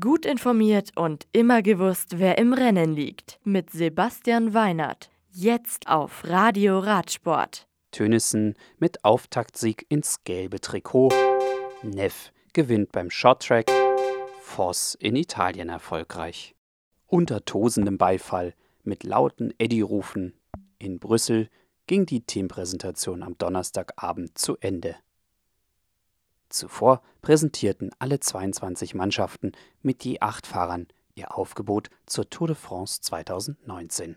Gut informiert und immer gewusst, wer im Rennen liegt. Mit Sebastian Weinert. Jetzt auf Radio Radsport. Tönissen mit Auftaktsieg ins gelbe Trikot. Neff gewinnt beim Shorttrack. Voss in Italien erfolgreich. Unter tosendem Beifall mit lauten Eddie-Rufen in Brüssel ging die Teampräsentation am Donnerstagabend zu Ende. Zuvor präsentierten alle 22 Mannschaften mit je acht Fahrern ihr Aufgebot zur Tour de France 2019.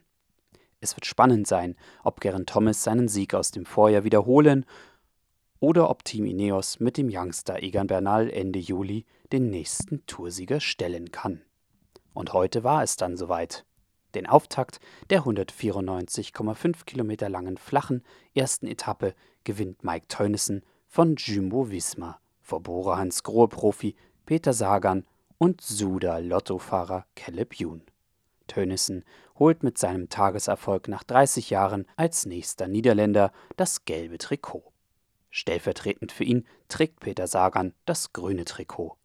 Es wird spannend sein, ob Geraint Thomas seinen Sieg aus dem Vorjahr wiederholen oder ob Team Ineos mit dem Youngster Egan Bernal Ende Juli den nächsten Toursieger stellen kann. Und heute war es dann soweit. Den Auftakt der 194,5 Kilometer langen flachen ersten Etappe gewinnt Mike Teunissen von Jumbo Visma vor Bora Hans Grohe Profi Peter Sagan und Suda Lottofahrer Caleb Youn. Teunissen holt mit seinem Tageserfolg nach 30 Jahren als nächster Niederländer das gelbe Trikot. Stellvertretend für ihn trägt Peter Sagan das grüne Trikot.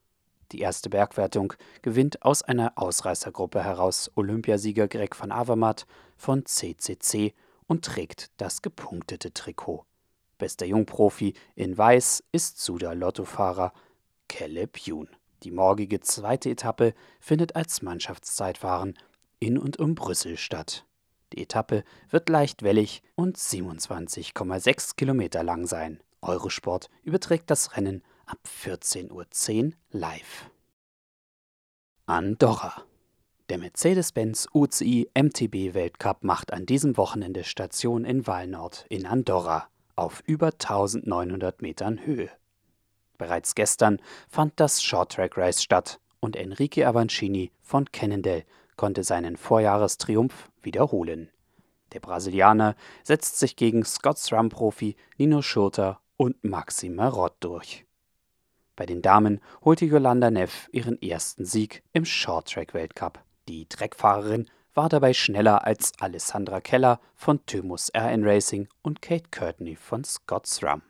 Die erste Bergwertung gewinnt aus einer Ausreißergruppe heraus Olympiasieger Greg van Avermaet von CCC und trägt das gepunktete Trikot. Bester Jungprofi in Weiß ist Suda Lottofahrer Caleb Youn. Die morgige zweite Etappe findet als Mannschaftszeitfahren in und um Brüssel statt. Die Etappe wird leicht wellig und 27,6 Kilometer lang sein. Eurosport überträgt das Rennen ab 14.10 Uhr live. Andorra. Der Mercedes-Benz UCI MTB Weltcup macht an diesem Wochenende Station in Walnord in Andorra auf über 1900 Metern Höhe. Bereits gestern fand das Short-Track Race statt und Enrique Avancini von Cannondale konnte seinen Vorjahrestriumph wiederholen. Der Brasilianer setzt sich gegen Scots Rum-Profi Nino Schurter und Maxi Marott durch. Bei den Damen holte Yolanda Neff ihren ersten Sieg im Short-Track-Weltcup. Die Dreckfahrerin war dabei schneller als Alessandra Keller von Thymus RN Racing und Kate Courtney von Scott's Rum.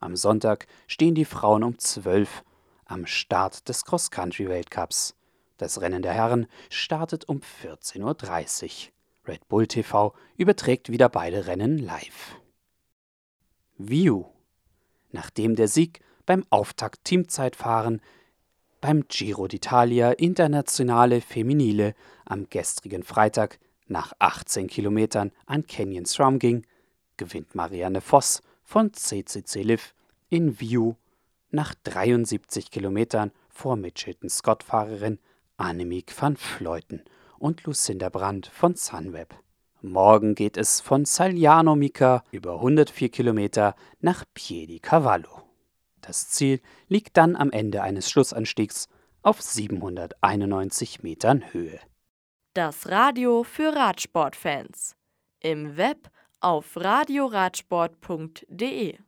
Am Sonntag stehen die Frauen um 12 am Start des Cross-Country-Weltcups. Das Rennen der Herren startet um 14.30 Uhr. Red Bull TV überträgt wieder beide Rennen live. View. Nachdem der Sieg beim Auftakt-Teamzeitfahren beim Giro d'Italia Internationale Feminile am gestrigen Freitag nach 18 Kilometern an Canyon Strum ging, gewinnt Marianne Voss von CCC Liv in View nach 73 Kilometern vor Mitchelton Scott-Fahrerin Annemiek van Fleuten und Lucinda Brandt von Sunweb. Morgen geht es von Sagliano Mica über 104 Kilometer nach Piedi Cavallo. Das Ziel liegt dann am Ende eines Schlussanstiegs auf 791 Metern Höhe. Das Radio für Radsportfans. Im Web auf radioradsport.de